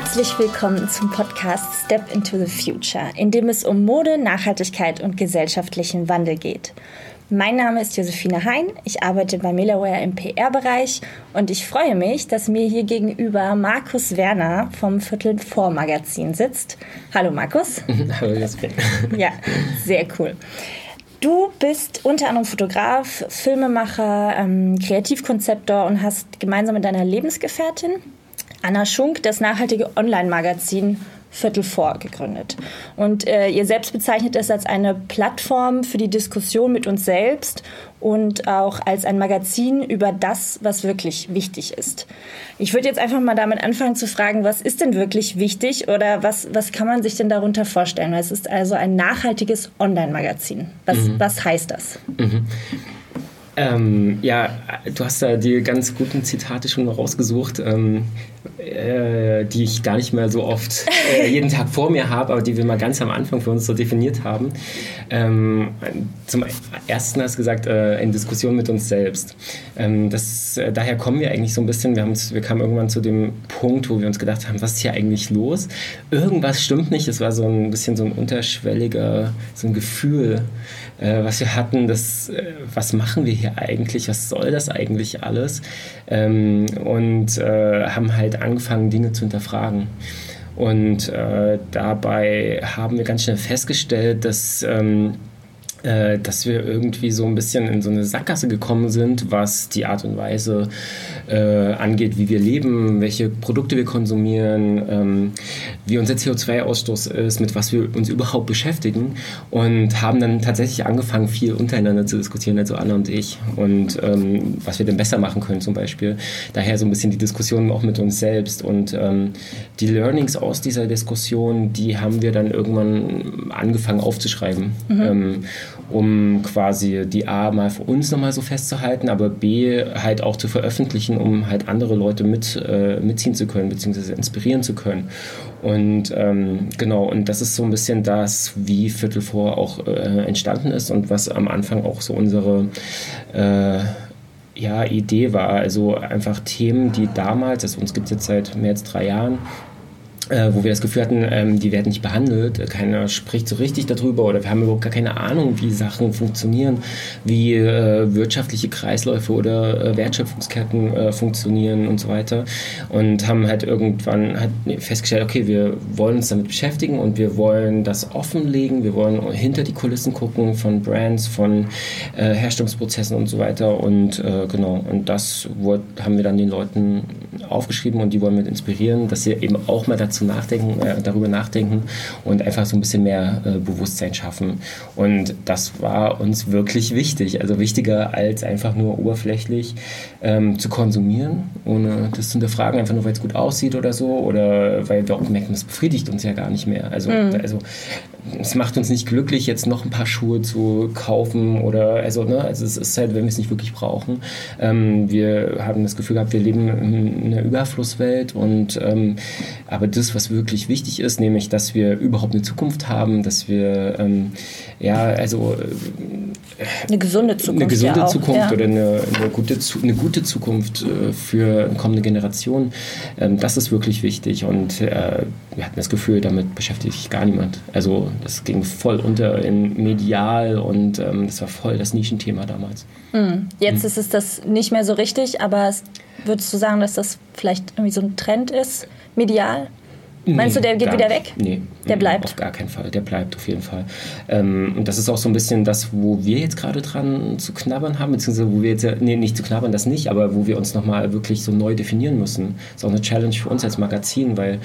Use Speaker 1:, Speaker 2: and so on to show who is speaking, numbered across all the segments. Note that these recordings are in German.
Speaker 1: Herzlich willkommen zum Podcast Step into the Future, in dem es um Mode, Nachhaltigkeit und gesellschaftlichen Wandel geht. Mein Name ist Josephine Hein, ich arbeite bei Milaware im PR-Bereich und ich freue mich, dass mir hier gegenüber Markus Werner vom Viertel vor Magazin sitzt. Hallo Markus.
Speaker 2: Hallo Josephine.
Speaker 1: Ja, sehr cool. Du bist unter anderem Fotograf, Filmemacher, ähm, Kreativkonzeptor und hast gemeinsam mit deiner Lebensgefährtin Anna Schunk das nachhaltige Online-Magazin Viertel vor gegründet. Und äh, ihr selbst bezeichnet es als eine Plattform für die Diskussion mit uns selbst und auch als ein Magazin über das, was wirklich wichtig ist. Ich würde jetzt einfach mal damit anfangen zu fragen, was ist denn wirklich wichtig oder was, was kann man sich denn darunter vorstellen? Es ist also ein nachhaltiges Online-Magazin. Was, mhm. was heißt das? Mhm.
Speaker 2: Ähm, ja, du hast da die ganz guten Zitate schon rausgesucht, ähm, äh, die ich gar nicht mehr so oft äh, jeden Tag vor mir habe, aber die wir mal ganz am Anfang für uns so definiert haben. Ähm, zum ersten hast du gesagt, äh, in Diskussion mit uns selbst. Ähm, das, äh, daher kommen wir eigentlich so ein bisschen, wir, wir kamen irgendwann zu dem Punkt, wo wir uns gedacht haben, was ist hier eigentlich los? Irgendwas stimmt nicht, es war so ein bisschen so ein unterschwelliger, so ein Gefühl, äh, was wir hatten, das, äh, was machen wir hier eigentlich, was soll das eigentlich alles? Ähm, und äh, haben halt angefangen, Dinge zu hinterfragen. Und äh, dabei haben wir ganz schnell festgestellt, dass ähm, äh, dass wir irgendwie so ein bisschen in so eine Sackgasse gekommen sind, was die Art und Weise äh, angeht, wie wir leben, welche Produkte wir konsumieren, ähm, wie unser CO2-Ausstoß ist, mit was wir uns überhaupt beschäftigen und haben dann tatsächlich angefangen, viel untereinander zu diskutieren, also Anna und ich und ähm, was wir denn besser machen können zum Beispiel. Daher so ein bisschen die Diskussion auch mit uns selbst und ähm, die Learnings aus dieser Diskussion, die haben wir dann irgendwann angefangen aufzuschreiben. Mhm. Um quasi die A mal für uns nochmal so festzuhalten, aber B halt auch zu veröffentlichen, um halt andere Leute mit, äh, mitziehen zu können, beziehungsweise inspirieren zu können. Und ähm, genau, und das ist so ein bisschen das, wie Viertel vor auch äh, entstanden ist und was am Anfang auch so unsere äh, ja, Idee war. Also einfach Themen, die damals, also uns gibt es jetzt seit mehr als drei Jahren, äh, wo wir das Gefühl hatten, ähm, die werden nicht behandelt, keiner spricht so richtig darüber oder wir haben überhaupt gar keine Ahnung, wie Sachen funktionieren, wie äh, wirtschaftliche Kreisläufe oder äh, Wertschöpfungsketten äh, funktionieren und so weiter. Und haben halt irgendwann halt festgestellt, okay, wir wollen uns damit beschäftigen und wir wollen das offenlegen, wir wollen hinter die Kulissen gucken von Brands, von äh, Herstellungsprozessen und so weiter. Und äh, genau, und das wurde, haben wir dann den Leuten aufgeschrieben und die wollen wir inspirieren, dass sie eben auch mal dazu nachdenken, äh, darüber nachdenken und einfach so ein bisschen mehr äh, Bewusstsein schaffen. Und das war uns wirklich wichtig. Also wichtiger als einfach nur oberflächlich ähm, zu konsumieren, ohne das zu hinterfragen, einfach nur weil es gut aussieht oder so. Oder weil wir auch merken, das befriedigt uns ja gar nicht mehr. Also, mhm. also es macht uns nicht glücklich, jetzt noch ein paar Schuhe zu kaufen oder also, ne, also es ist halt, wenn wir es nicht wirklich brauchen. Ähm, wir haben das Gefühl gehabt, wir leben in einer Überflusswelt und ähm, aber das, was wirklich wichtig ist, nämlich, dass wir überhaupt eine Zukunft haben, dass wir ähm, ja, also
Speaker 1: eine gesunde Zukunft.
Speaker 2: Eine gesunde ja Zukunft ja. oder eine, eine, gute, eine gute Zukunft äh, für kommende Generationen. Ähm, das ist wirklich wichtig und äh, wir hatten das Gefühl, damit beschäftigt sich gar niemand. Also das ging voll unter in medial und ähm, das war voll das Nischenthema damals.
Speaker 1: Mhm. Jetzt ist es das nicht mehr so richtig, aber würdest du sagen, dass das vielleicht irgendwie so ein Trend ist, medial? Meinst du, der geht wieder weg?
Speaker 2: Nee.
Speaker 1: Der bleibt?
Speaker 2: Auf gar keinen Fall. Der bleibt auf jeden Fall. Ähm, und das ist auch so ein bisschen das, wo wir jetzt gerade dran zu knabbern haben, beziehungsweise wo wir jetzt, nee, nicht zu knabbern, das nicht, aber wo wir uns nochmal wirklich so neu definieren müssen. Das ist auch eine Challenge für uns als Magazin, weil,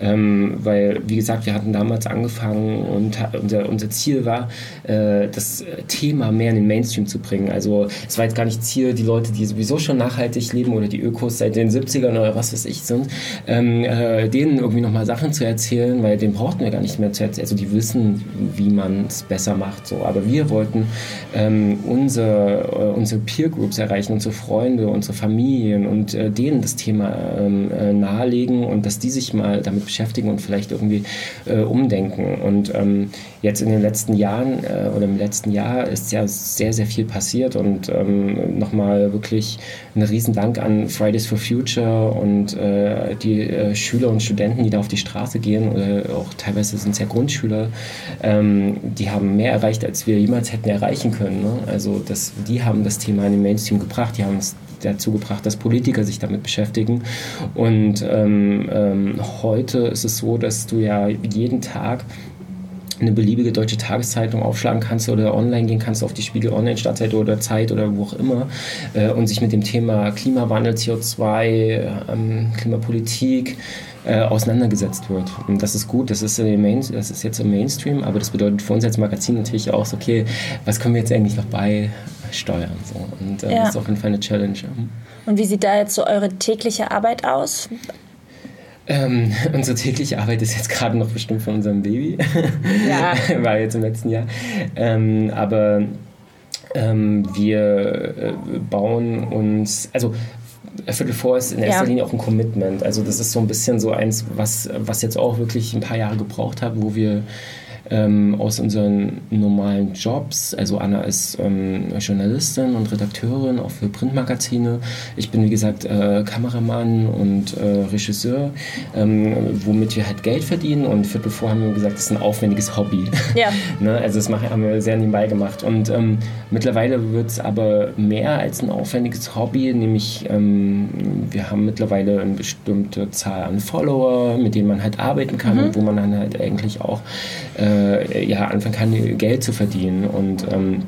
Speaker 2: ähm, weil wie gesagt, wir hatten damals angefangen und unser, unser Ziel war, äh, das Thema mehr in den Mainstream zu bringen. Also es war jetzt gar nicht Ziel, die Leute, die sowieso schon nachhaltig leben oder die Ökos seit den 70ern oder was weiß ich sind, ähm, äh, denen irgendwie nochmal Sachen zu erzählen, weil den brauchten wir gar nicht mehr zu erzählen. Also die wissen, wie man es besser macht. So. Aber wir wollten ähm, unsere, äh, unsere Peer Groups erreichen, unsere Freunde, unsere Familien und äh, denen das Thema ähm, äh, nahelegen und dass die sich mal damit beschäftigen und vielleicht irgendwie äh, umdenken. Und ähm, jetzt in den letzten Jahren äh, oder im letzten Jahr ist ja sehr, sehr viel passiert und ähm, nochmal wirklich ein Riesendank an Fridays for Future und äh, die äh, Schüler und Studenten, die da auf die Straße gehen oder auch teilweise sind es ja Grundschüler, ähm, die haben mehr erreicht, als wir jemals hätten erreichen können. Ne? Also das, die haben das Thema in den Mainstream gebracht, die haben es dazu gebracht, dass Politiker sich damit beschäftigen. Und ähm, ähm, heute ist es so, dass du ja jeden Tag eine beliebige deutsche Tageszeitung aufschlagen kannst oder online gehen kannst auf die Spiegel Online Stadtseite oder Zeit oder wo auch immer äh, und sich mit dem Thema Klimawandel, CO2, ähm, Klimapolitik äh, auseinandergesetzt wird. Und das ist gut, das ist, Main, das ist jetzt im Mainstream, aber das bedeutet für uns als Magazin natürlich auch, so, okay, was können wir jetzt eigentlich noch beisteuern? So. Und äh, ja. das ist auf jeden Fall eine Challenge.
Speaker 1: Und wie sieht da jetzt so eure tägliche Arbeit aus?
Speaker 2: Ähm, unsere tägliche Arbeit ist jetzt gerade noch bestimmt von unserem Baby. Ja. War jetzt im letzten Jahr. Ähm, aber ähm, wir äh, bauen uns, also Viertel vor ist in erster ja. Linie auch ein Commitment. Also das ist so ein bisschen so eins, was, was jetzt auch wirklich ein paar Jahre gebraucht hat, wo wir ähm, aus unseren normalen Jobs. Also Anna ist ähm, Journalistin und Redakteurin auch für Printmagazine. Ich bin wie gesagt äh, Kameramann und äh, Regisseur, ähm, womit wir halt Geld verdienen. Und Viertel vor haben wir gesagt, das ist ein aufwendiges Hobby. Ja. ne? Also das haben wir sehr nebenbei gemacht. Und ähm, mittlerweile wird es aber mehr als ein aufwendiges Hobby, nämlich ähm, wir haben mittlerweile eine bestimmte Zahl an Follower, mit denen man halt arbeiten kann mhm. und wo man dann halt eigentlich auch äh, äh, ja, anfangen kann, Geld zu verdienen. Und ähm,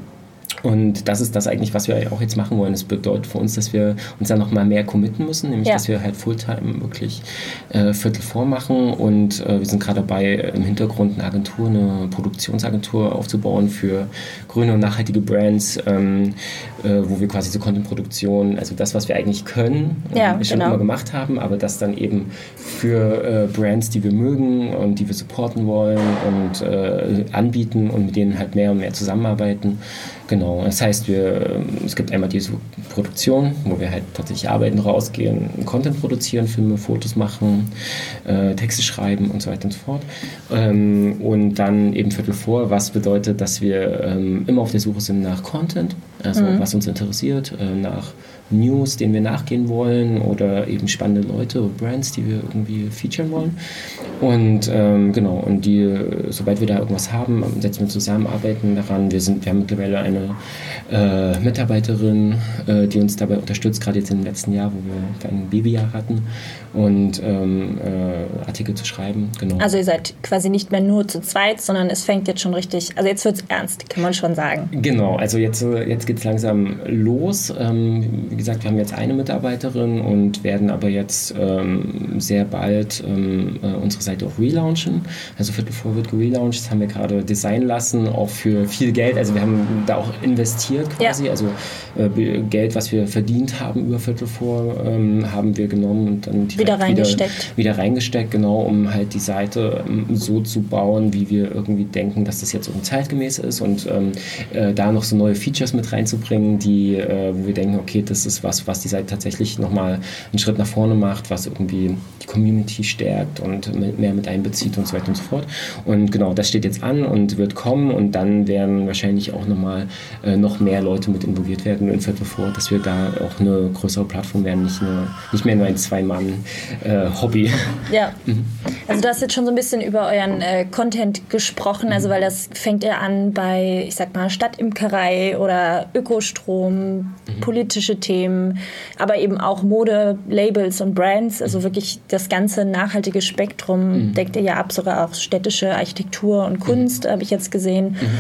Speaker 2: und das ist das eigentlich, was wir auch jetzt machen wollen. Das bedeutet für uns, dass wir uns dann nochmal mehr committen müssen, nämlich ja. dass wir halt Fulltime wirklich äh, Viertel vormachen. Und äh, wir sind gerade dabei, im Hintergrund eine Agentur, eine Produktionsagentur aufzubauen für grüne und nachhaltige Brands, ähm, äh, wo wir quasi so Content-Produktion, also das, was wir eigentlich können, ja, schon genau. immer gemacht haben, aber das dann eben für äh, Brands, die wir mögen und die wir supporten wollen und äh, anbieten und mit denen halt mehr und mehr zusammenarbeiten. Genau, das heißt, wir, es gibt einmal diese Produktion, wo wir halt tatsächlich arbeiten, rausgehen, Content produzieren, Filme, Fotos machen, äh, Texte schreiben und so weiter und so fort. Ähm, und dann eben Viertel vor, was bedeutet, dass wir ähm, immer auf der Suche sind nach Content, also mhm. was uns interessiert, äh, nach News, denen wir nachgehen wollen oder eben spannende Leute, Brands, die wir irgendwie featuren wollen. Und ähm, genau, und die, sobald wir da irgendwas haben, setzen wir zusammen, arbeiten daran. Wir, sind, wir haben mittlerweile eine äh, Mitarbeiterin, äh, die uns dabei unterstützt, gerade jetzt im letzten Jahr, wo wir ein Babyjahr hatten und ähm, äh, Artikel zu schreiben.
Speaker 1: Genau. Also ihr seid quasi nicht mehr nur zu zweit, sondern es fängt jetzt schon richtig, also jetzt wird es ernst, kann man schon sagen.
Speaker 2: Genau, also jetzt, jetzt geht es langsam los. Ähm, gesagt, wir haben jetzt eine Mitarbeiterin und werden aber jetzt ähm, sehr bald ähm, äh, unsere Seite auch relaunchen. Also Viertel vor wird gelauncht, das haben wir gerade designen lassen, auch für viel Geld. Also wir haben da auch investiert quasi, ja. also äh, Geld, was wir verdient haben über Viertel vor, ähm, haben wir genommen und dann
Speaker 1: wieder reingesteckt.
Speaker 2: Wieder, wieder, reingesteckt, genau, um halt die Seite ähm, so zu bauen, wie wir irgendwie denken, dass das jetzt irgendwie zeitgemäß ist und ähm, äh, da noch so neue Features mit reinzubringen, die, äh, wo wir denken, okay, das ist was, was die Seite tatsächlich nochmal einen Schritt nach vorne macht, was irgendwie die Community stärkt und mehr mit einbezieht und so weiter und so fort. Und genau, das steht jetzt an und wird kommen und dann werden wahrscheinlich auch nochmal äh, noch mehr Leute mit involviert werden in Viertel vor, dass wir da auch eine größere Plattform werden, nicht, nur, nicht mehr nur ein Zwei-Mann-Hobby. Äh,
Speaker 1: ja, mhm. also du hast jetzt schon so ein bisschen über euren äh, Content gesprochen, also weil das fängt ja an bei, ich sag mal, Stadtimkerei oder Ökostrom, mhm. politische Themen, aber eben auch Mode, Labels und Brands, also mhm. wirklich das ganze nachhaltige Spektrum mhm. deckt ihr ja ab, sogar auch städtische Architektur und Kunst, mhm. habe ich jetzt gesehen. Mhm.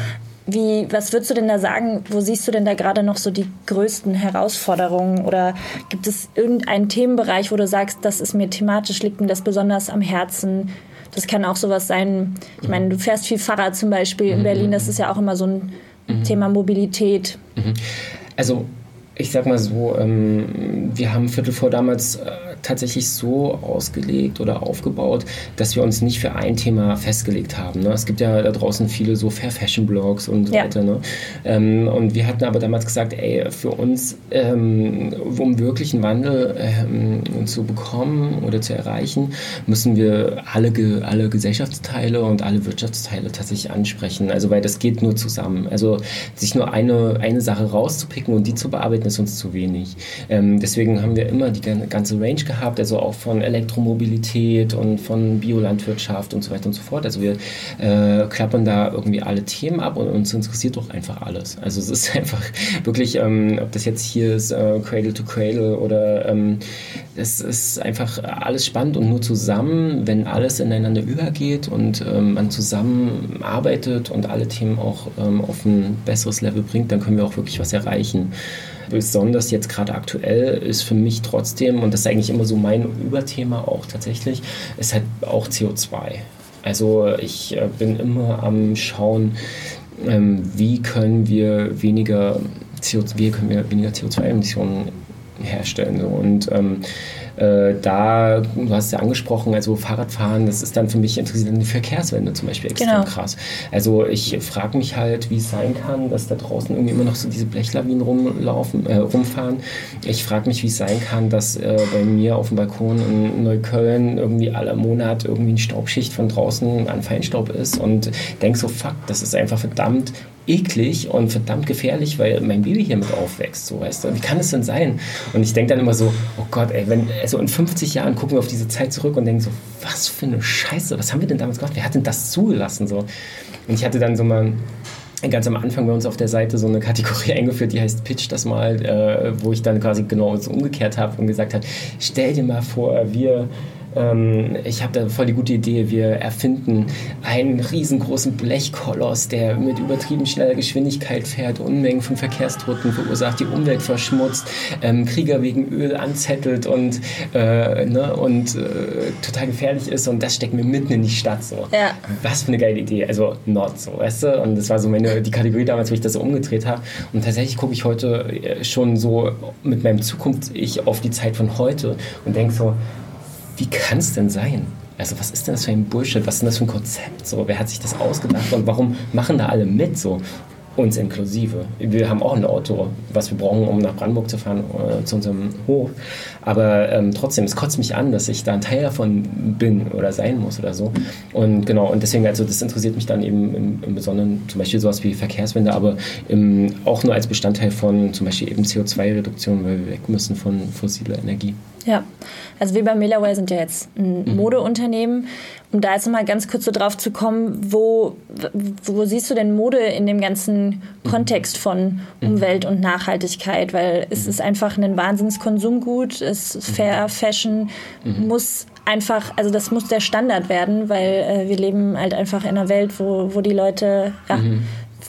Speaker 1: Wie, was würdest du denn da sagen? Wo siehst du denn da gerade noch so die größten Herausforderungen? Oder gibt es irgendeinen Themenbereich, wo du sagst, das ist mir thematisch, liegt mir das besonders am Herzen? Das kann auch sowas sein. Ich meine, du fährst viel Fahrrad zum Beispiel in Berlin. Das ist ja auch immer so ein mhm. Thema Mobilität.
Speaker 2: Mhm. Also ich sag mal so, ähm, wir haben Viertel vor damals äh, tatsächlich so ausgelegt oder aufgebaut, dass wir uns nicht für ein Thema festgelegt haben. Ne? Es gibt ja da draußen viele so Fair Fashion Blogs und so ja. weiter. Ne? Ähm, und wir hatten aber damals gesagt, ey, für uns, ähm, um wirklich einen Wandel ähm, zu bekommen oder zu erreichen, müssen wir alle, alle Gesellschaftsteile und alle Wirtschaftsteile tatsächlich ansprechen. Also weil das geht nur zusammen. Also sich nur eine, eine Sache rauszupicken und die zu bearbeiten, ist uns zu wenig. Ähm, deswegen haben wir immer die ganze Range gehabt, also auch von Elektromobilität und von Biolandwirtschaft und so weiter und so fort. Also wir äh, klappern da irgendwie alle Themen ab und uns interessiert doch einfach alles. Also es ist einfach wirklich, ähm, ob das jetzt hier ist, äh, Cradle to Cradle oder ähm, es ist einfach alles spannend und nur zusammen, wenn alles ineinander übergeht und ähm, man zusammen arbeitet und alle Themen auch ähm, auf ein besseres Level bringt, dann können wir auch wirklich was erreichen. Besonders jetzt gerade aktuell ist für mich trotzdem, und das ist eigentlich immer so mein Überthema auch tatsächlich, ist halt auch CO2. Also ich äh, bin immer am Schauen, ähm, wie können wir weniger CO2, wie können wir weniger CO2-Emissionen herstellen. Und ähm, äh, da, du hast es ja angesprochen, also Fahrradfahren, das ist dann für mich interessiert die Verkehrswende zum Beispiel extrem genau. krass. Also ich frage mich halt, wie es sein kann, dass da draußen irgendwie immer noch so diese Blechlawinen rumlaufen, äh, rumfahren. Ich frage mich, wie es sein kann, dass äh, bei mir auf dem Balkon in Neukölln irgendwie aller Monat irgendwie eine Staubschicht von draußen an Feinstaub ist und denke so, fuck, das ist einfach verdammt eklig und verdammt gefährlich, weil mein Baby hier mit aufwächst. So, weißt du? Wie kann es denn sein? Und ich denke dann immer so, oh Gott, ey, wenn, also in 50 Jahren gucken wir auf diese Zeit zurück und denken so, was für eine Scheiße, was haben wir denn damals gemacht? Wer hat denn das zugelassen? So? Und ich hatte dann so mal ganz am Anfang bei uns auf der Seite so eine Kategorie eingeführt, die heißt Pitch das mal, äh, wo ich dann quasi genau so umgekehrt habe und gesagt habe, stell dir mal vor, wir ähm, ich habe da voll die gute Idee, wir erfinden einen riesengroßen Blechkoloss, der mit übertrieben schneller Geschwindigkeit fährt, Unmengen von Verkehrstoten verursacht, die Umwelt verschmutzt, ähm, Krieger wegen Öl anzettelt und, äh, ne, und äh, total gefährlich ist und das stecken wir mitten in die Stadt so. Ja. Was für eine geile Idee, also not so, weißt du? Und das war so meine, die Kategorie damals, wo ich das so umgedreht habe und tatsächlich gucke ich heute äh, schon so mit meinem Zukunft ich auf die Zeit von heute und denke so, wie kann es denn sein? Also was ist denn das für ein Bullshit? Was ist denn das für ein Konzept? So, wer hat sich das ausgedacht und warum machen da alle mit? So, uns inklusive. Wir haben auch ein Auto, was wir brauchen, um nach Brandenburg zu fahren, äh, zu unserem Hof. Aber ähm, trotzdem, es kotzt mich an, dass ich da ein Teil davon bin oder sein muss oder so. Und genau, und deswegen, also das interessiert mich dann eben im, im Besonderen zum Beispiel sowas wie Verkehrswende, aber im, auch nur als Bestandteil von zum Beispiel eben CO2-Reduktion, weil wir weg müssen von fossiler Energie.
Speaker 1: Ja, also wir bei Millerway sind ja jetzt ein mhm. Modeunternehmen. Um da jetzt nochmal ganz kurz so drauf zu kommen, wo, wo siehst du denn Mode in dem ganzen mhm. Kontext von mhm. Umwelt und Nachhaltigkeit? Weil es ist einfach ein Wahnsinnskonsumgut, es Fair Fashion muss einfach, also das muss der Standard werden, weil äh, wir leben halt einfach in einer Welt, wo, wo die Leute ja,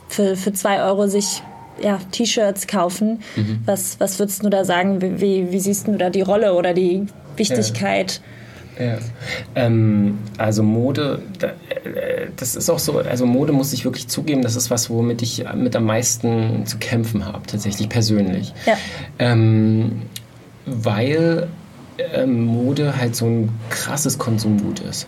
Speaker 1: für, für zwei Euro sich ja, T-Shirts kaufen. Mhm. Was, was würdest du da sagen? Wie, wie siehst du da die Rolle oder die Wichtigkeit?
Speaker 2: Ja. ja. Ähm, also Mode, äh, das ist auch so, also Mode muss ich wirklich zugeben, das ist was, womit ich mit am meisten zu kämpfen habe, tatsächlich persönlich. Ja. Ähm, weil Mode halt so ein krasses Konsumgut ist.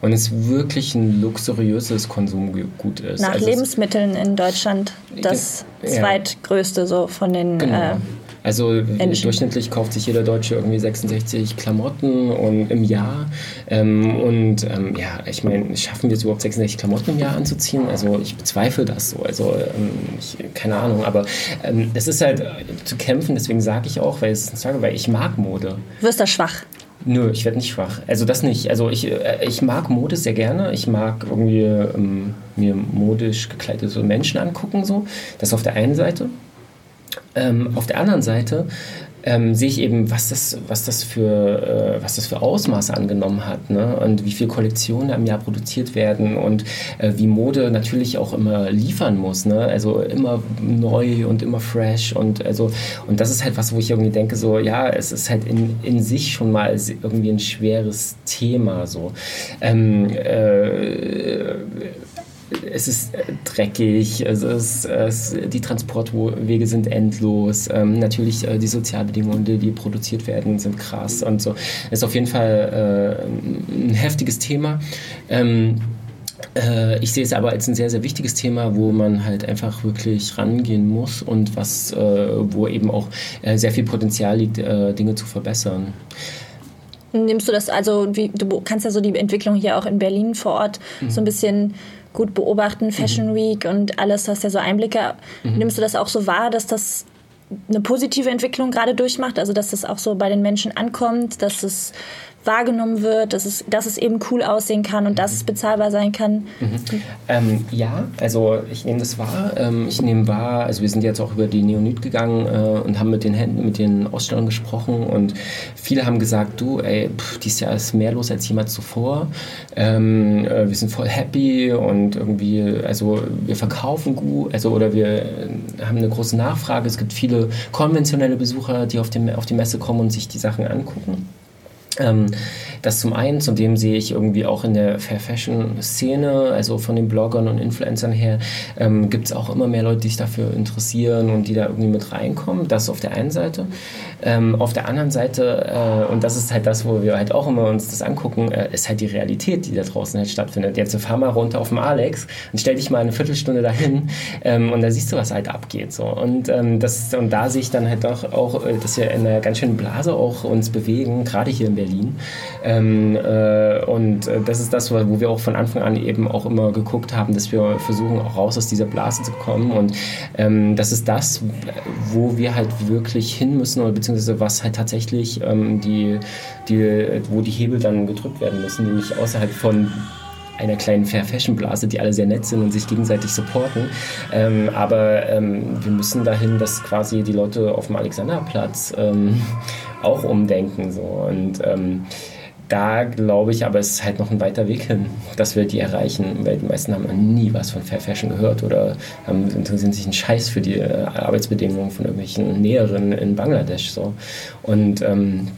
Speaker 2: Und es wirklich ein luxuriöses Konsumgut ist.
Speaker 1: Nach also Lebensmitteln in Deutschland das ja. zweitgrößte so von den genau. äh,
Speaker 2: also Menschen. durchschnittlich kauft sich jeder Deutsche irgendwie 66 Klamotten und, im Jahr. Ähm, und ähm, ja, ich meine, schaffen wir es überhaupt 66 Klamotten im Jahr anzuziehen? Also ich bezweifle das so. Also ähm, ich, keine Ahnung, aber ähm, das ist halt äh, zu kämpfen, deswegen sage ich auch, weil, es, weil ich mag Mode.
Speaker 1: Du wirst da schwach.
Speaker 2: Nö, ich werde nicht schwach. Also das nicht. Also ich, äh, ich mag Mode sehr gerne. Ich mag irgendwie ähm, mir modisch gekleidete Menschen angucken. So. Das auf der einen Seite. Ähm, auf der anderen Seite ähm, sehe ich eben, was das, was das für, äh, was das für Ausmaße angenommen hat ne? und wie viele Kollektionen im Jahr produziert werden und äh, wie Mode natürlich auch immer liefern muss, ne? also immer neu und immer fresh und also und das ist halt was, wo ich irgendwie denke so, ja, es ist halt in, in sich schon mal irgendwie ein schweres Thema so. Ähm, äh, es ist äh, dreckig, es ist, es, die Transportwege sind endlos, ähm, natürlich äh, die Sozialbedingungen, die, die, produziert werden, sind krass und so. Es ist auf jeden Fall äh, ein heftiges Thema. Ähm, äh, ich sehe es aber als ein sehr, sehr wichtiges Thema, wo man halt einfach wirklich rangehen muss und was, äh, wo eben auch sehr viel Potenzial liegt, Dinge zu verbessern.
Speaker 1: Nimmst du das also, wie, du kannst ja so die Entwicklung hier auch in Berlin vor Ort mhm. so ein bisschen gut beobachten, Fashion mhm. Week und alles, hast ja so Einblicke. Mhm. Nimmst du das auch so wahr, dass das eine positive Entwicklung gerade durchmacht, also dass das auch so bei den Menschen ankommt, dass es wahrgenommen wird, dass es, dass es eben cool aussehen kann und dass es bezahlbar sein kann?
Speaker 2: Mhm. Ähm, ja, also ich nehme das wahr. Ähm, ich nehme wahr, also wir sind jetzt auch über die Neonit gegangen äh, und haben mit den Händen, mit den Ausstellern gesprochen und viele haben gesagt, du, ey, pff, dieses Jahr ist mehr los als jemals zuvor. Ähm, äh, wir sind voll happy und irgendwie, also wir verkaufen gut, also oder wir äh, haben eine große Nachfrage. Es gibt viele konventionelle Besucher, die auf, dem, auf die Messe kommen und sich die Sachen angucken. Ähm, das zum einen, zudem sehe ich irgendwie auch in der Fair Fashion Szene, also von den Bloggern und Influencern her, ähm, gibt es auch immer mehr Leute, die sich dafür interessieren und die da irgendwie mit reinkommen. Das auf der einen Seite. Ähm, auf der anderen Seite, äh, und das ist halt das, wo wir halt auch immer uns das angucken, äh, ist halt die Realität, die da draußen halt stattfindet. Jetzt fahr mal runter auf dem Alex und stell dich mal eine Viertelstunde dahin ähm, und da siehst du, was halt abgeht. So. Und, ähm, das, und da sehe ich dann halt doch auch, äh, dass wir in einer ganz schönen Blase auch uns bewegen, gerade hier in Berlin. Ähm, äh, und äh, das ist das, wo wir auch von Anfang an eben auch immer geguckt haben, dass wir versuchen, auch raus aus dieser Blase zu kommen. Und ähm, das ist das, wo wir halt wirklich hin müssen oder beziehungsweise was halt tatsächlich ähm, die, die, wo die Hebel dann gedrückt werden müssen, nämlich außerhalb von einer kleinen Fair Fashion Blase, die alle sehr nett sind und sich gegenseitig supporten. Ähm, aber ähm, wir müssen dahin, dass quasi die Leute auf dem Alexanderplatz ähm, auch umdenken. So. Und ähm, da glaube ich, aber es ist halt noch ein weiter Weg hin, dass wir die erreichen, weil die meisten haben nie was von Fair Fashion gehört oder interessieren sich einen Scheiß für die äh, Arbeitsbedingungen von irgendwelchen Näherinnen in Bangladesch. So. Und ähm,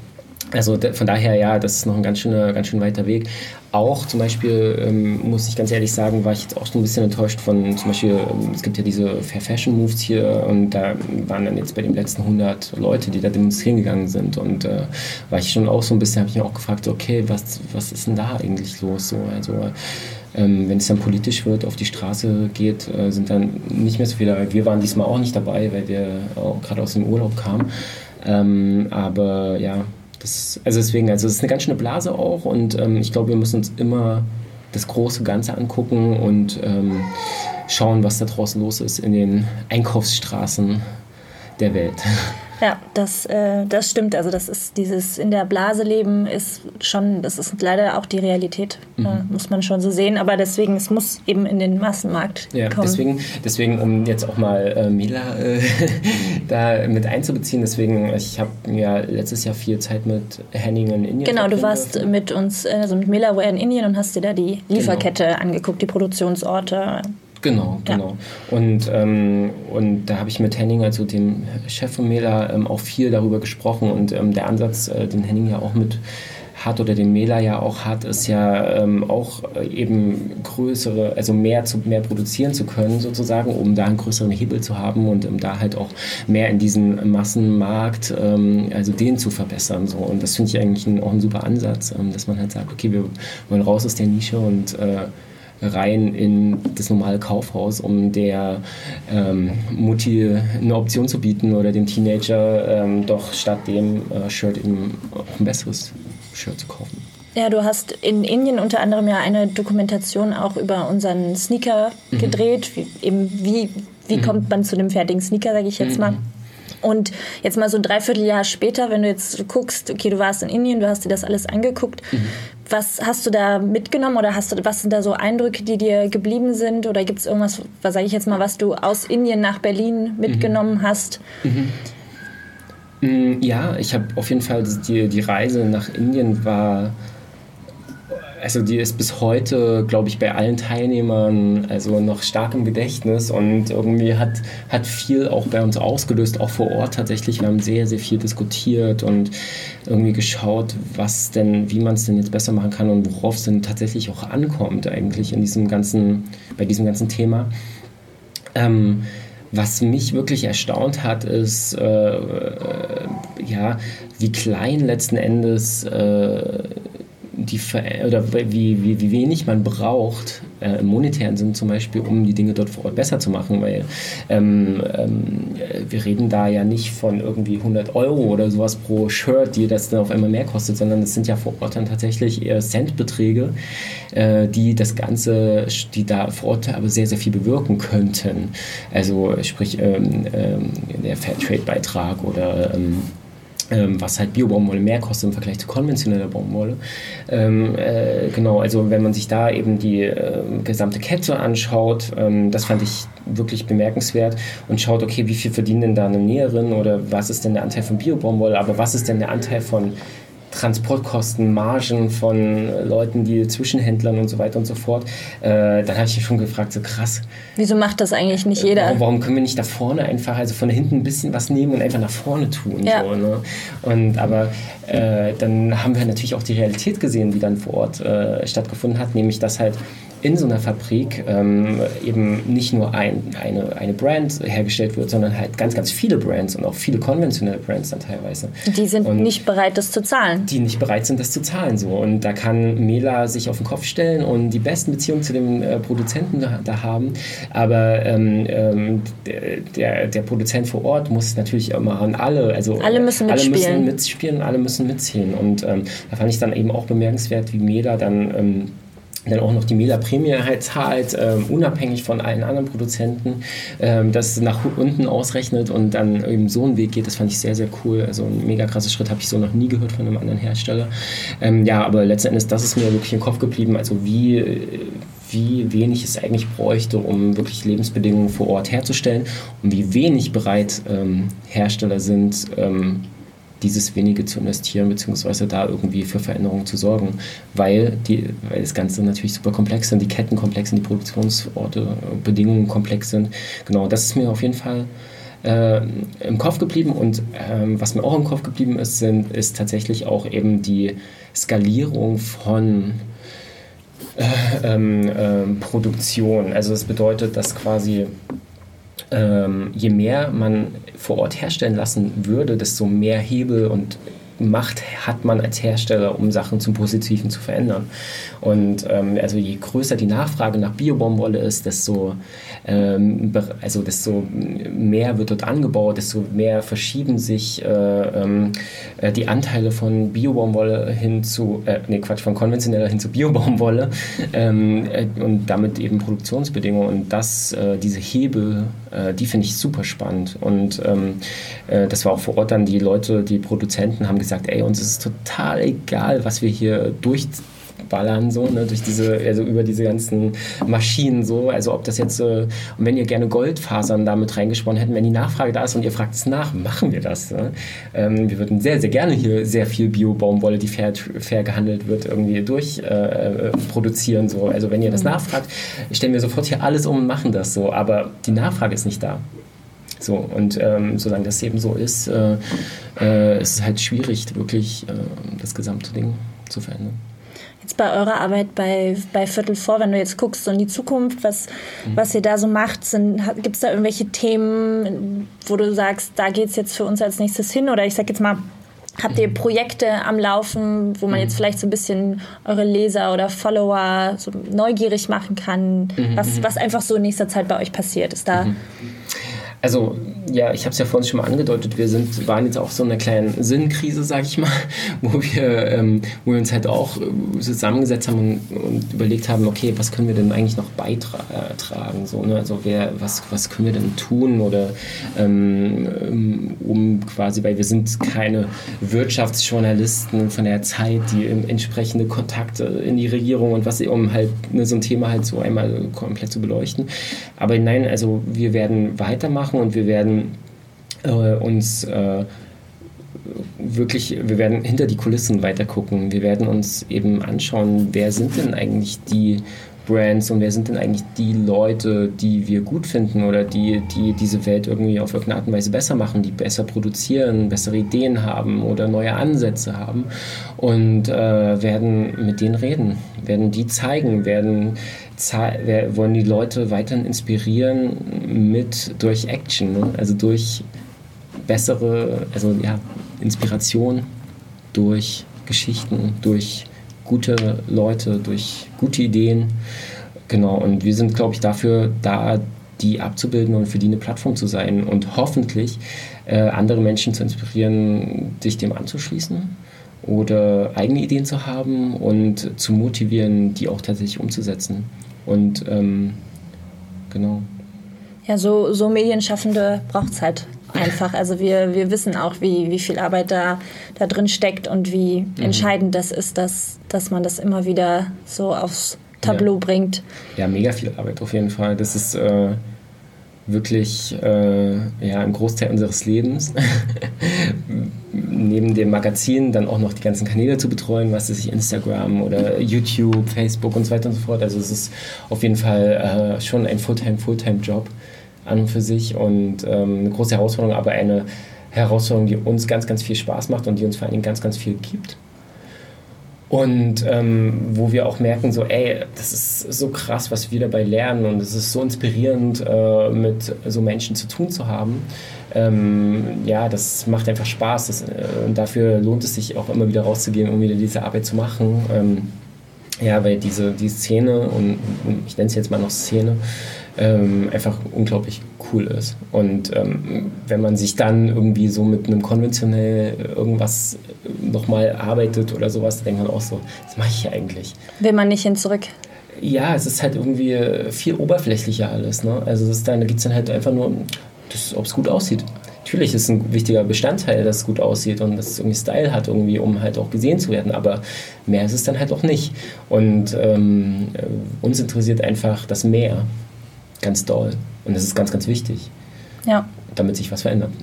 Speaker 2: also von daher, ja, das ist noch ein ganz schöner, ganz schön weiter Weg. Auch zum Beispiel, ähm, muss ich ganz ehrlich sagen, war ich jetzt auch so ein bisschen enttäuscht von, zum Beispiel, ähm, es gibt ja diese Fair Fashion Moves hier und da waren dann jetzt bei den letzten 100 Leute, die da demonstrieren gegangen sind und äh, war ich schon auch so ein bisschen, habe ich mir auch gefragt, okay, was, was ist denn da eigentlich los? So, also, ähm, wenn es dann politisch wird, auf die Straße geht, äh, sind dann nicht mehr so viele. Wir waren diesmal auch nicht dabei, weil wir auch gerade aus dem Urlaub kamen. Ähm, aber ja, das, also deswegen, also es ist eine ganz schöne Blase auch und ähm, ich glaube, wir müssen uns immer das große Ganze angucken und ähm, schauen, was da draußen los ist in den Einkaufsstraßen der Welt.
Speaker 1: Ja, das, äh, das stimmt. Also das ist dieses in der Blase leben ist schon, das ist leider auch die Realität, mhm. äh, muss man schon so sehen. Aber deswegen, es muss eben in den Massenmarkt
Speaker 2: ja,
Speaker 1: kommen.
Speaker 2: Deswegen, deswegen, um jetzt auch mal äh, Mila äh, da mit einzubeziehen, deswegen, ich habe ja letztes Jahr viel Zeit mit Henning in Indien.
Speaker 1: Genau, du warst dürfen. mit uns, also mit Milaware in Indien und hast dir da die genau. Lieferkette genau. angeguckt, die Produktionsorte.
Speaker 2: Genau, genau. Ja. Und, ähm, und da habe ich mit Henning, also dem Chef von Mela, ähm, auch viel darüber gesprochen. Und ähm, der Ansatz, äh, den Henning ja auch mit hat oder den Mela ja auch hat, ist ja ähm, auch äh, eben größere, also mehr zu mehr produzieren zu können sozusagen, um da einen größeren Hebel zu haben und um da halt auch mehr in diesen Massenmarkt, ähm, also den zu verbessern so. Und das finde ich eigentlich ein, auch ein super Ansatz, ähm, dass man halt sagt, okay, wir wollen raus aus der Nische und äh, rein in das normale Kaufhaus, um der ähm, Mutti eine Option zu bieten oder dem Teenager ähm, doch statt dem äh, Shirt eben auch ein besseres Shirt zu kaufen.
Speaker 1: Ja, du hast in Indien unter anderem ja eine Dokumentation auch über unseren Sneaker mhm. gedreht. Wie, eben wie, wie mhm. kommt man zu dem fertigen Sneaker, sage ich jetzt mhm. mal. Und jetzt mal so ein Dreivierteljahr später, wenn du jetzt guckst, okay, du warst in Indien, du hast dir das alles angeguckt, mhm. was hast du da mitgenommen oder hast du, was sind da so Eindrücke, die dir geblieben sind? Oder gibt es irgendwas, was sage ich jetzt mal, was du aus Indien nach Berlin mitgenommen mhm. hast?
Speaker 2: Mhm. Mm, ja, ich habe auf jeden Fall die, die Reise nach Indien war also die ist bis heute, glaube ich, bei allen Teilnehmern also noch stark im Gedächtnis und irgendwie hat, hat viel auch bei uns ausgelöst, auch vor Ort tatsächlich. Wir haben sehr, sehr viel diskutiert und irgendwie geschaut, was denn, wie man es denn jetzt besser machen kann und worauf es denn tatsächlich auch ankommt eigentlich in diesem ganzen, bei diesem ganzen Thema. Ähm, was mich wirklich erstaunt hat, ist, äh, äh, ja, wie klein letzten Endes äh, die oder wie, wie, wie wenig man braucht, äh, im monetären Sinn zum Beispiel, um die Dinge dort vor Ort besser zu machen, weil ähm, ähm, wir reden da ja nicht von irgendwie 100 Euro oder sowas pro Shirt, die das dann auf einmal mehr kostet, sondern es sind ja vor Ort dann tatsächlich eher Centbeträge, äh, die das Ganze, die da vor Ort aber sehr, sehr viel bewirken könnten. Also sprich ähm, ähm der Fairtrade-Beitrag oder ähm, was halt Bio-Baumwolle mehr kostet im Vergleich zu konventioneller Baumwolle. Ähm, äh, genau, also wenn man sich da eben die äh, gesamte Kette anschaut, ähm, das fand ich wirklich bemerkenswert und schaut, okay, wie viel verdienen denn da eine Näherin oder was ist denn der Anteil von Bio-Baumwolle, aber was ist denn der Anteil von Transportkosten, Margen von Leuten, die Zwischenhändlern und so weiter und so fort. Äh, dann habe ich mich schon gefragt, so krass.
Speaker 1: Wieso macht das eigentlich nicht jeder?
Speaker 2: Warum, warum, können wir nicht da vorne einfach, also von hinten ein bisschen was nehmen und einfach nach vorne tun? Ja. So, ne? Und aber äh, dann haben wir natürlich auch die Realität gesehen, die dann vor Ort äh, stattgefunden hat, nämlich dass halt in so einer Fabrik ähm, eben nicht nur ein, eine, eine Brand hergestellt wird, sondern halt ganz, ganz viele Brands und auch viele konventionelle Brands dann teilweise.
Speaker 1: Die sind und nicht bereit, das zu zahlen.
Speaker 2: Die nicht bereit sind, das zu zahlen. So. Und da kann Mela sich auf den Kopf stellen und die besten Beziehungen zu den äh, Produzenten da, da, haben. Aber ähm, ähm, der, der Produzent vor Ort muss natürlich immer an alle, also
Speaker 1: alle müssen mitspielen,
Speaker 2: alle müssen mitspielen und alle müssen mitziehen. Und ähm, da fand ich dann eben auch bemerkenswert, wie Mela dann ähm, dann auch noch die Mela-Prämie halt zahlt, ähm, unabhängig von allen anderen Produzenten, ähm, das nach unten ausrechnet und dann eben so einen Weg geht, das fand ich sehr, sehr cool. Also ein mega krasser Schritt, habe ich so noch nie gehört von einem anderen Hersteller. Ähm, ja, aber letzten Endes, das ist mir wirklich im Kopf geblieben, also wie, wie wenig es eigentlich bräuchte, um wirklich Lebensbedingungen vor Ort herzustellen und wie wenig bereit ähm, Hersteller sind, ähm, dieses wenige zu investieren, beziehungsweise da irgendwie für Veränderungen zu sorgen, weil, die, weil das Ganze natürlich super komplex sind, die Ketten komplex sind, die Produktionsorte, Bedingungen komplex sind. Genau, das ist mir auf jeden Fall äh, im Kopf geblieben und ähm, was mir auch im Kopf geblieben ist, sind, ist tatsächlich auch eben die Skalierung von äh, ähm, äh, Produktion. Also das bedeutet, dass quasi ähm, je mehr man vor Ort herstellen lassen würde, desto mehr Hebel und Macht hat man als Hersteller, um Sachen zum Positiven zu verändern. Und ähm, also je größer die Nachfrage nach Biobaumwolle ist, desto, ähm, also desto mehr wird dort angebaut, desto mehr verschieben sich äh, ähm, äh, die Anteile von Biobaumwolle hin zu, äh, nee Quatsch, von konventioneller hin zu Biobaumwolle ähm, äh, und damit eben Produktionsbedingungen. Und das, äh, diese Hebel, äh, die finde ich super spannend. Und ähm, das war auch vor Ort dann die Leute, die Produzenten haben gesagt, ey, uns ist total egal, was wir hier durchballern, so, ne, durch diese, also über diese ganzen Maschinen, so, also ob das jetzt, äh, und wenn ihr gerne Goldfasern damit reingesponnen hätten, wenn die Nachfrage da ist und ihr fragt es nach, machen wir das. Ne? Ähm, wir würden sehr, sehr gerne hier sehr viel Bio-Baumwolle, die fair, fair gehandelt wird, irgendwie durchproduzieren, äh, so, also wenn ihr das mhm. nachfragt, stellen wir sofort hier alles um und machen das so, aber die Nachfrage ist nicht da. So, und ähm, solange das eben so ist, äh, äh, ist es halt schwierig, wirklich äh, das gesamte Ding zu verändern.
Speaker 1: Jetzt bei eurer Arbeit bei, bei Viertel vor, wenn du jetzt guckst so in die Zukunft, was, mhm. was ihr da so macht, gibt es da irgendwelche Themen, wo du sagst, da geht es jetzt für uns als nächstes hin? Oder ich sag jetzt mal, Habt ihr mhm. Projekte am Laufen, wo man jetzt mhm. vielleicht so ein bisschen eure Leser oder Follower so neugierig machen kann, mhm. was, was einfach so in nächster Zeit bei euch passiert? Ist da
Speaker 2: also ja, ich habe es ja vorhin schon mal angedeutet, wir sind, waren jetzt auch so in einer kleinen Sinnkrise, sage ich mal, wo wir, ähm, wo wir uns halt auch äh, zusammengesetzt haben und, und, überlegt haben, okay, was können wir denn eigentlich noch beitragen? So, ne? Also wer, was, was können wir denn tun oder ähm, um quasi, weil wir sind keine Wirtschaftsjournalisten von der Zeit, die entsprechende Kontakte in die Regierung und was, um halt ne, so ein Thema halt so einmal komplett zu beleuchten. Aber nein, also wir werden weitermachen und wir werden äh, uns äh, wirklich, wir werden hinter die Kulissen weiter gucken. Wir werden uns eben anschauen, wer sind denn eigentlich die Brands und wer sind denn eigentlich die Leute, die wir gut finden oder die, die diese Welt irgendwie auf irgendeine Art und Weise besser machen, die besser produzieren, bessere Ideen haben oder neue Ansätze haben und äh, werden mit denen reden, werden die zeigen, werden wollen die Leute weiterhin inspirieren mit durch Action, ne? also durch bessere, also ja, Inspiration durch Geschichten, durch gute Leute, durch gute Ideen. Genau, und wir sind, glaube ich, dafür da, die abzubilden und für die eine Plattform zu sein und hoffentlich äh, andere Menschen zu inspirieren, sich dem anzuschließen oder eigene Ideen zu haben und zu motivieren, die auch tatsächlich umzusetzen. Und ähm, genau.
Speaker 1: Ja, so, so Medienschaffende braucht es halt einfach. Also wir, wir wissen auch, wie, wie viel Arbeit da, da drin steckt und wie mhm. entscheidend das ist, dass, dass man das immer wieder so aufs Tableau
Speaker 2: ja.
Speaker 1: bringt.
Speaker 2: Ja, mega viel Arbeit auf jeden Fall. Das ist äh, wirklich äh, ja, ein Großteil unseres Lebens. Neben dem Magazin dann auch noch die ganzen Kanäle zu betreuen, was ist Instagram oder YouTube, Facebook und so weiter und so fort. Also es ist auf jeden Fall äh, schon ein Fulltime-Fulltime-Job an und für sich und ähm, eine große Herausforderung, aber eine Herausforderung, die uns ganz, ganz viel Spaß macht und die uns vor allen Dingen ganz, ganz viel gibt. Und ähm, wo wir auch merken, so, ey, das ist so krass, was wir dabei lernen und es ist so inspirierend, äh, mit so Menschen zu tun zu haben. Ähm, ja, das macht einfach Spaß das, äh, und dafür lohnt es sich auch immer wieder rauszugehen, um wieder diese Arbeit zu machen. Ähm, ja, weil diese die Szene, und ich nenne es jetzt mal noch Szene, ähm, einfach unglaublich cool ist. Und ähm, wenn man sich dann irgendwie so mit einem konventionell irgendwas nochmal arbeitet oder sowas, dann denkt man auch so, was mache ich hier eigentlich?
Speaker 1: Will man nicht hin zurück?
Speaker 2: Ja, es ist halt irgendwie viel oberflächlicher alles. Ne? Also es dann, da geht es dann halt einfach nur, ob es gut aussieht. Natürlich ist es ein wichtiger Bestandteil, dass es gut aussieht und dass es irgendwie Style hat, irgendwie, um halt auch gesehen zu werden. Aber mehr ist es dann halt auch nicht. Und ähm, uns interessiert einfach das Meer ganz doll. Und das ist ganz, ganz wichtig.
Speaker 1: Ja.
Speaker 2: Damit sich was verändert.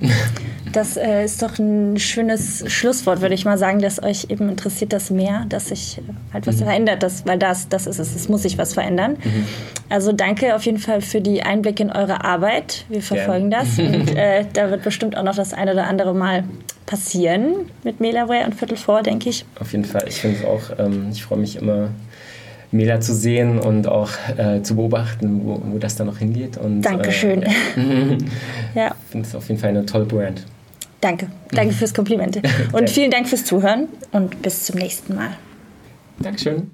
Speaker 1: Das äh, ist doch ein schönes Schlusswort, würde ich mal sagen, dass euch eben interessiert das Meer, dass sich halt was mhm. verändert, das, weil das, das ist es, es muss sich was verändern. Mhm. Also danke auf jeden Fall für die Einblicke in eure Arbeit. Wir verfolgen Gerne. das und äh, da wird bestimmt auch noch das eine oder andere Mal passieren mit Melaware und Viertel vor, denke ich.
Speaker 2: Auf jeden Fall. Ich finde es auch, ähm, ich freue mich immer Mela zu sehen und auch äh, zu beobachten, wo, wo das dann noch hingeht. Und,
Speaker 1: Dankeschön. Äh,
Speaker 2: ja. ja. Ich finde es auf jeden Fall eine tolle Brand.
Speaker 1: Danke. Danke fürs Kompliment. Und vielen Dank fürs Zuhören und bis zum nächsten Mal.
Speaker 2: Dankeschön.